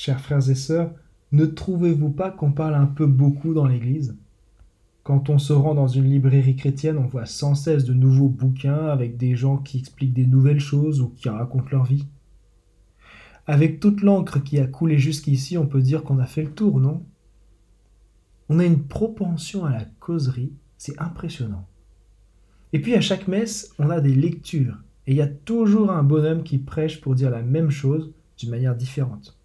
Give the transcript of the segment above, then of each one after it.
Chers frères et sœurs, ne trouvez-vous pas qu'on parle un peu beaucoup dans l'Église? Quand on se rend dans une librairie chrétienne, on voit sans cesse de nouveaux bouquins avec des gens qui expliquent des nouvelles choses ou qui racontent leur vie. Avec toute l'encre qui a coulé jusqu'ici, on peut dire qu'on a fait le tour, non? On a une propension à la causerie, c'est impressionnant. Et puis à chaque messe, on a des lectures, et il y a toujours un bonhomme qui prêche pour dire la même chose d'une manière différente.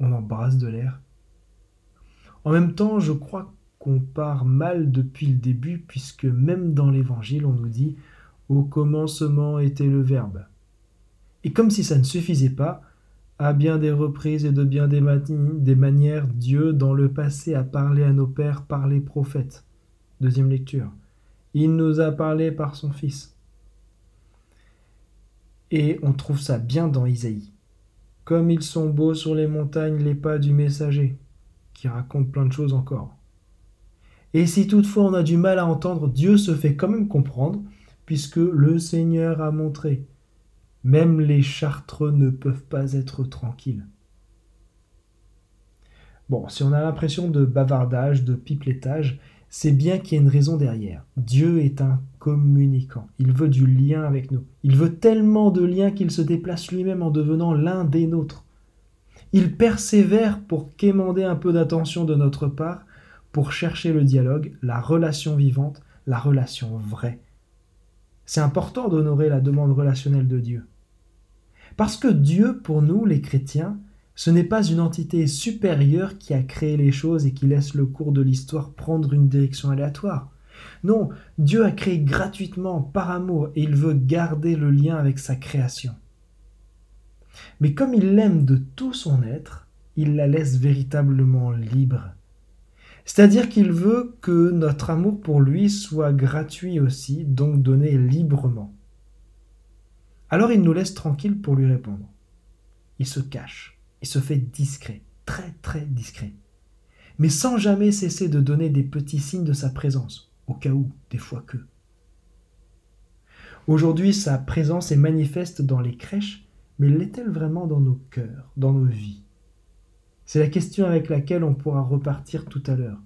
On embrasse de l'air. En même temps, je crois qu'on part mal depuis le début, puisque même dans l'Évangile, on nous dit Au commencement était le Verbe. Et comme si ça ne suffisait pas, à bien des reprises et de bien des, manières, Dieu, dans le passé, a parlé à nos pères par les prophètes. Deuxième lecture. Il nous a parlé par son Fils. Et on trouve ça bien dans Isaïe. Comme ils sont beaux sur les montagnes les pas du messager, qui raconte plein de choses encore. Et si toutefois on a du mal à entendre, Dieu se fait quand même comprendre, puisque le Seigneur a montré même les chartreux ne peuvent pas être tranquilles. Bon, si on a l'impression de bavardage, de piplettage, c'est bien qu'il y a une raison derrière. Dieu est un communicant. Il veut du lien avec nous. Il veut tellement de liens qu'il se déplace lui-même en devenant l'un des nôtres. Il persévère pour quémander un peu d'attention de notre part, pour chercher le dialogue, la relation vivante, la relation vraie. C'est important d'honorer la demande relationnelle de Dieu. Parce que Dieu, pour nous, les chrétiens, ce n'est pas une entité supérieure qui a créé les choses et qui laisse le cours de l'histoire prendre une direction aléatoire. Non, Dieu a créé gratuitement, par amour, et il veut garder le lien avec sa création. Mais comme il l'aime de tout son être, il la laisse véritablement libre. C'est-à-dire qu'il veut que notre amour pour lui soit gratuit aussi, donc donné librement. Alors il nous laisse tranquilles pour lui répondre. Il se cache, il se fait discret, très très discret, mais sans jamais cesser de donner des petits signes de sa présence, au cas où, des fois que. Aujourd'hui, sa présence est manifeste dans les crèches, mais l'est-elle vraiment dans nos cœurs, dans nos vies? C'est la question avec laquelle on pourra repartir tout à l'heure.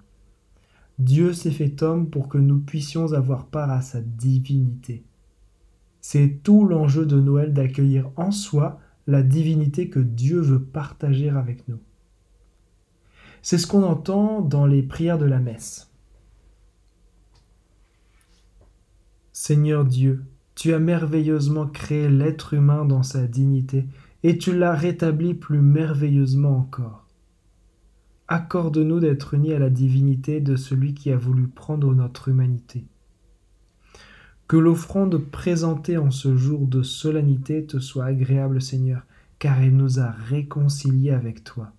Dieu s'est fait homme pour que nous puissions avoir part à sa divinité. C'est tout l'enjeu de Noël d'accueillir en soi la divinité que Dieu veut partager avec nous. C'est ce qu'on entend dans les prières de la messe. Seigneur Dieu, tu as merveilleusement créé l'être humain dans sa dignité, et tu l'as rétabli plus merveilleusement encore. Accorde-nous d'être unis à la divinité de celui qui a voulu prendre notre humanité. Que l'offrande présentée en ce jour de solennité te soit agréable, Seigneur, car elle nous a réconciliés avec toi.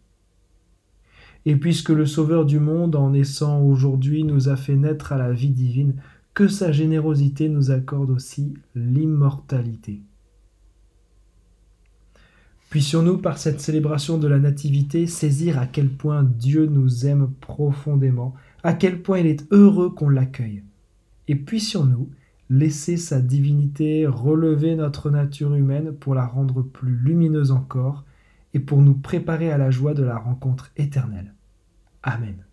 Et puisque le Sauveur du monde, en naissant aujourd'hui, nous a fait naître à la vie divine, que sa générosité nous accorde aussi l'immortalité. Puissions-nous, par cette célébration de la Nativité, saisir à quel point Dieu nous aime profondément, à quel point il est heureux qu'on l'accueille. Et puissions-nous, laisser sa divinité relever notre nature humaine pour la rendre plus lumineuse encore et pour nous préparer à la joie de la rencontre éternelle. Amen.